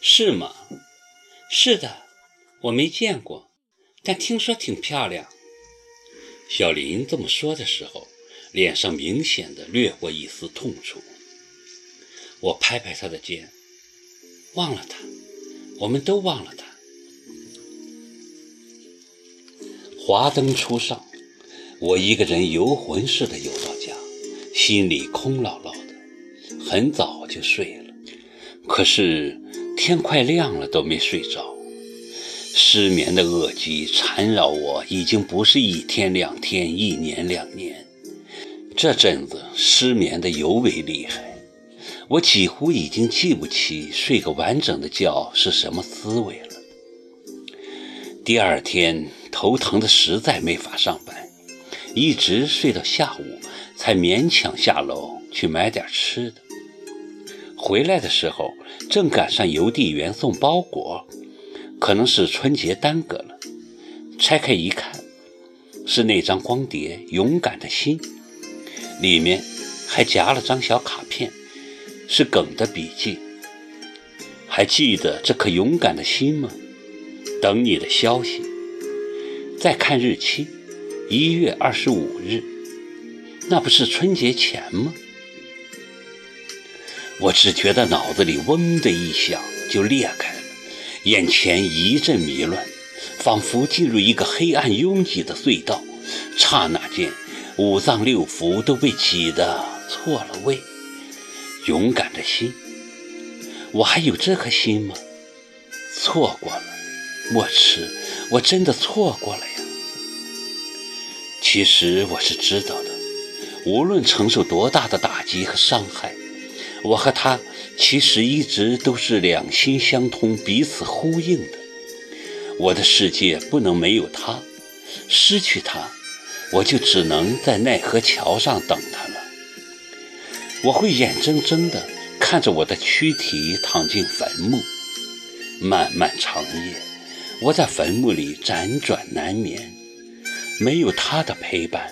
是吗？是的，我没见过，但听说挺漂亮。小林这么说的时候，脸上明显的掠过一丝痛楚。我拍拍他的肩，忘了他，我们都忘了他。华灯初上，我一个人游魂似的游到家，心里空落落的，很早就睡了。可是天快亮了都没睡着，失眠的恶疾缠绕我，已经不是一天两天、一年两年，这阵子失眠的尤为厉害。我几乎已经记不起睡个完整的觉是什么滋味了。第二天头疼的实在没法上班，一直睡到下午才勉强下楼去买点吃的。回来的时候正赶上邮递员送包裹，可能是春节耽搁了。拆开一看，是那张光碟《勇敢的心》，里面还夹了张小卡片。是耿的笔记，还记得这颗勇敢的心吗？等你的消息。再看日期，一月二十五日，那不是春节前吗？我只觉得脑子里嗡的一响就裂开了，眼前一阵迷乱，仿佛进入一个黑暗拥挤的隧道。刹那间，五脏六腑都被挤得错了位。勇敢的心，我还有这颗心吗？错过了，莫迟，我真的错过了呀。其实我是知道的，无论承受多大的打击和伤害，我和他其实一直都是两心相通、彼此呼应的。我的世界不能没有他，失去他，我就只能在奈何桥上等他了。我会眼睁睁地看着我的躯体躺进坟墓，漫漫长夜，我在坟墓里辗转难眠。没有他的陪伴，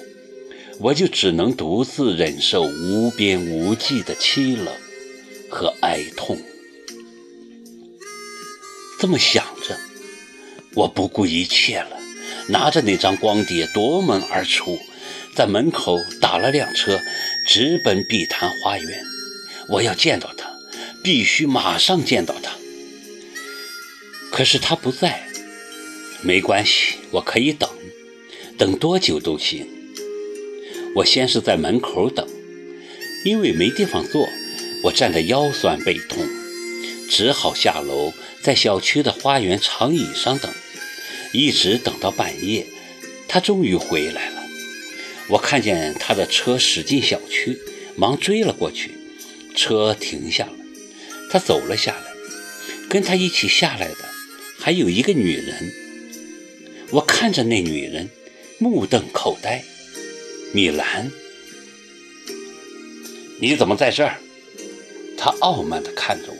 我就只能独自忍受无边无际的凄冷和哀痛。这么想着，我不顾一切了，拿着那张光碟夺门而出，在门口打了辆车。直奔碧潭花园，我要见到他，必须马上见到他。可是他不在，没关系，我可以等，等多久都行。我先是在门口等，因为没地方坐，我站得腰酸背痛，只好下楼，在小区的花园长椅上等，一直等到半夜，他终于回来了。我看见他的车驶进小区，忙追了过去。车停下了，他走了下来，跟他一起下来的还有一个女人。我看着那女人，目瞪口呆。米兰，你怎么在这儿？他傲慢地看着我。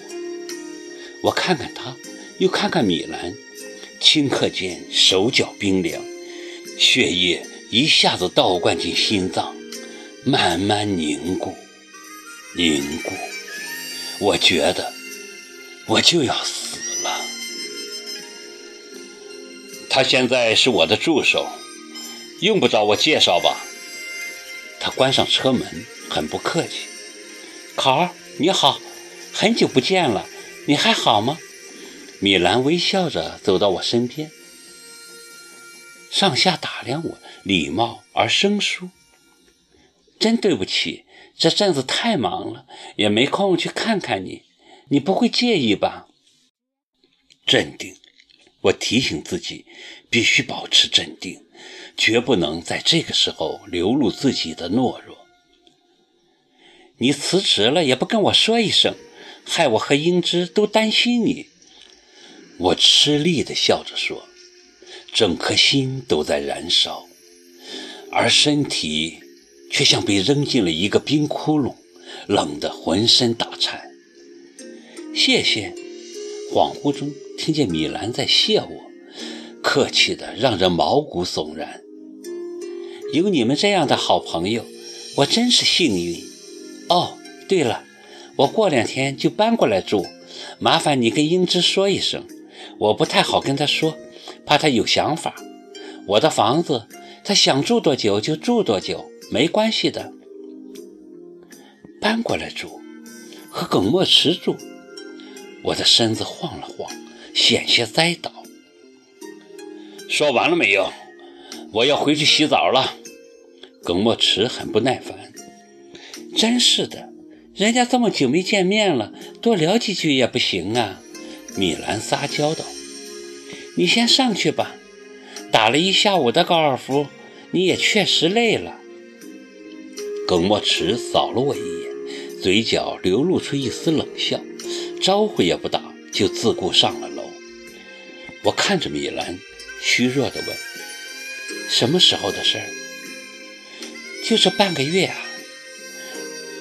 我看看他，又看看米兰，顷刻间手脚冰凉，血液。一下子倒灌进心脏，慢慢凝固，凝固。我觉得我就要死了。他现在是我的助手，用不着我介绍吧？他关上车门，很不客气。考儿，你好，很久不见了，你还好吗？米兰微笑着走到我身边。上下打量我，礼貌而生疏。真对不起，这阵子太忙了，也没空去看看你。你不会介意吧？镇定，我提醒自己，必须保持镇定，绝不能在这个时候流露自己的懦弱。你辞职了也不跟我说一声，害我和英芝都担心你。我吃力地笑着说。整颗心都在燃烧，而身体却像被扔进了一个冰窟窿，冷得浑身打颤。谢谢。恍惚中听见米兰在谢我，客气的让人毛骨悚然。有你们这样的好朋友，我真是幸运。哦，对了，我过两天就搬过来住，麻烦你跟英芝说一声，我不太好跟她说，怕她有想法。我的房子，她想住多久就住多久，没关系的。搬过来住，和耿墨池住。我的身子晃了晃，险些栽倒。说完了没有？我要回去洗澡了。耿墨池很不耐烦。真是的，人家这么久没见面了，多聊几句也不行啊。米兰撒娇道：“你先上去吧，打了一下午的高尔夫，你也确实累了。”耿墨池扫了我一眼，嘴角流露出一丝冷笑，招呼也不打，就自顾上了楼。我看着米兰，虚弱地问：“什么时候的事儿？”“就这半个月啊。”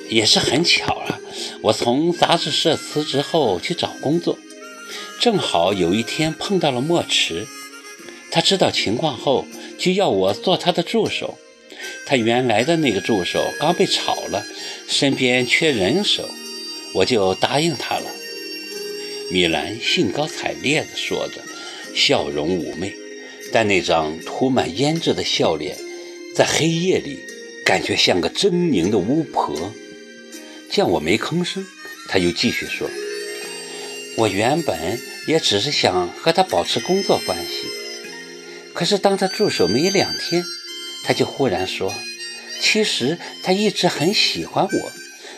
也是很巧了，我从杂志社辞职后去找工作，正好有一天碰到了墨池。他知道情况后，就要我做他的助手。他原来的那个助手刚被炒了，身边缺人手，我就答应他了。米兰兴高采烈地说着，笑容妩媚，但那张涂满胭脂的笑脸，在黑夜里感觉像个狰狞的巫婆。见我没吭声，他又继续说：“我原本也只是想和他保持工作关系，可是当他助手没两天，他就忽然说，其实他一直很喜欢我，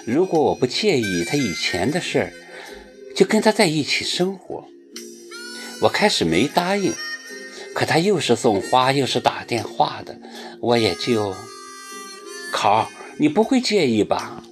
如果我不介意他以前的事儿，就跟他在一起生活。我开始没答应，可他又是送花又是打电话的，我也就……考，你不会介意吧？”